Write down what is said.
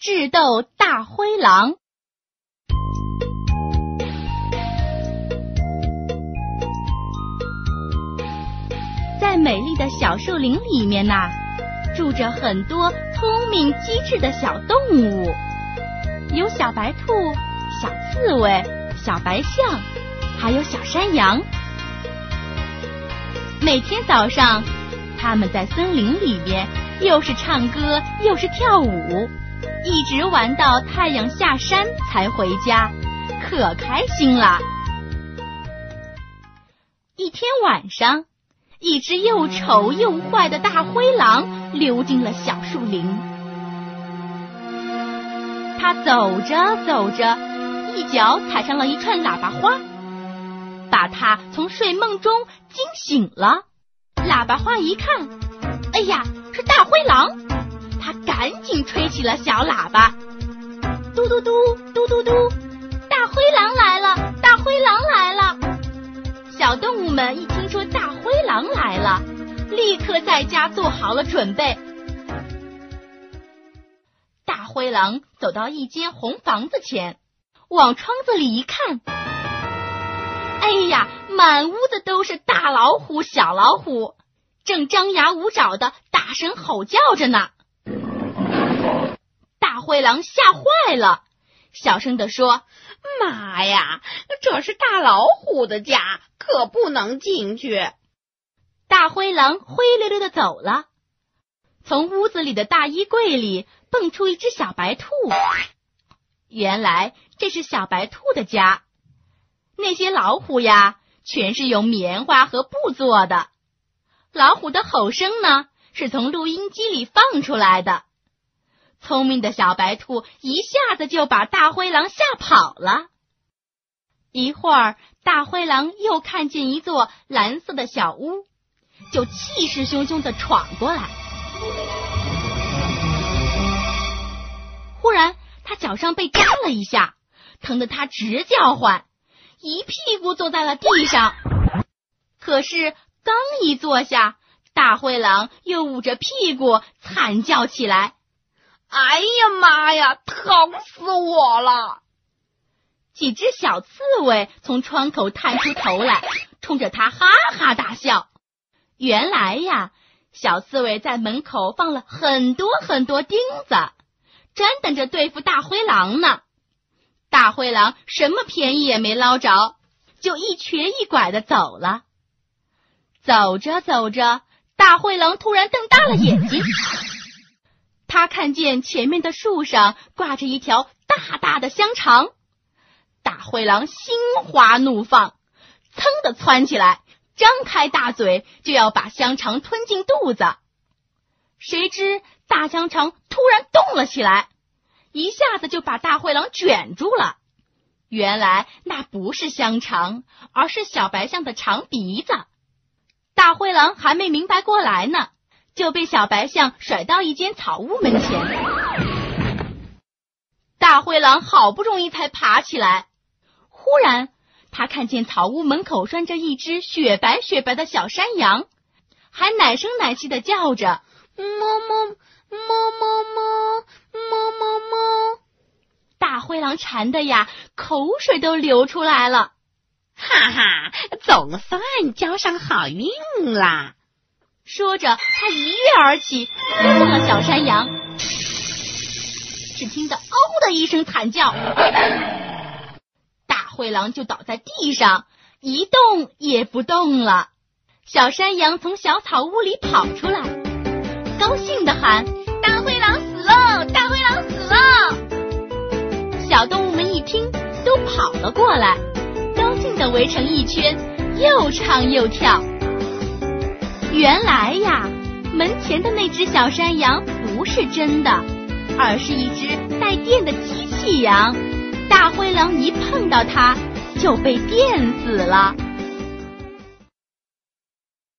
智斗大灰狼。在美丽的小树林里面呐，住着很多聪明机智的小动物，有小白兔、小刺猬、小白象，还有小山羊。每天早上，他们在森林里面又是唱歌又是跳舞，一直玩到太阳下山才回家，可开心了。一天晚上，一只又丑又坏的大灰狼溜进了小树林。它走着走着，一脚踩上了一串喇叭花。把他从睡梦中惊醒了。喇叭花一看，哎呀，是大灰狼！他赶紧吹起了小喇叭，嘟嘟嘟，嘟嘟嘟，大灰狼来了！大灰狼来了！小动物们一听说大灰狼来了，立刻在家做好了准备。大灰狼走到一间红房子前，往窗子里一看。哎呀，满屋子都是大老虎、小老虎，正张牙舞爪的大声吼叫着呢。灰狼吓坏了，小声的说：“妈呀，这是大老虎的家，可不能进去。”大灰狼灰溜溜的走了。从屋子里的大衣柜里蹦出一只小白兔，原来这是小白兔的家。那些老虎呀，全是用棉花和布做的。老虎的吼声呢，是从录音机里放出来的。聪明的小白兔一下子就把大灰狼吓跑了。一会儿，大灰狼又看见一座蓝色的小屋，就气势汹汹的闯过来。忽然，他脚上被扎了一下，疼得他直叫唤。一屁股坐在了地上，可是刚一坐下，大灰狼又捂着屁股惨叫起来：“哎呀妈呀，疼死我了！”几只小刺猬从窗口探出头来，冲着他哈哈大笑。原来呀，小刺猬在门口放了很多很多钉子，专等着对付大灰狼呢。大灰狼什么便宜也没捞着，就一瘸一拐的走了。走着走着，大灰狼突然瞪大了眼睛，他看见前面的树上挂着一条大大的香肠。大灰狼心花怒放，噌的窜起来，张开大嘴就要把香肠吞进肚子。谁知大香肠突然动了起来。一下子就把大灰狼卷住了。原来那不是香肠，而是小白象的长鼻子。大灰狼还没明白过来呢，就被小白象甩到一间草屋门前。大灰狼好不容易才爬起来，忽然他看见草屋门口拴着一只雪白雪白的小山羊，还奶声奶气的叫着：“么么么么么。”么么么，大灰狼馋的呀，口水都流出来了。哈哈，总算交上好运啦！说着，他一跃而起，扑向了小山羊。只听得“嗷”的一声惨叫，大灰狼就倒在地上，一动也不动了。小山羊从小草屋里跑出来，高兴的喊：“大灰狼死喽！”大灰狼死了！小动物们一听，都跑了过来，高兴的围成一圈，又唱又跳。原来呀，门前的那只小山羊不是真的，而是一只带电的机器羊。大灰狼一碰到它，就被电死了。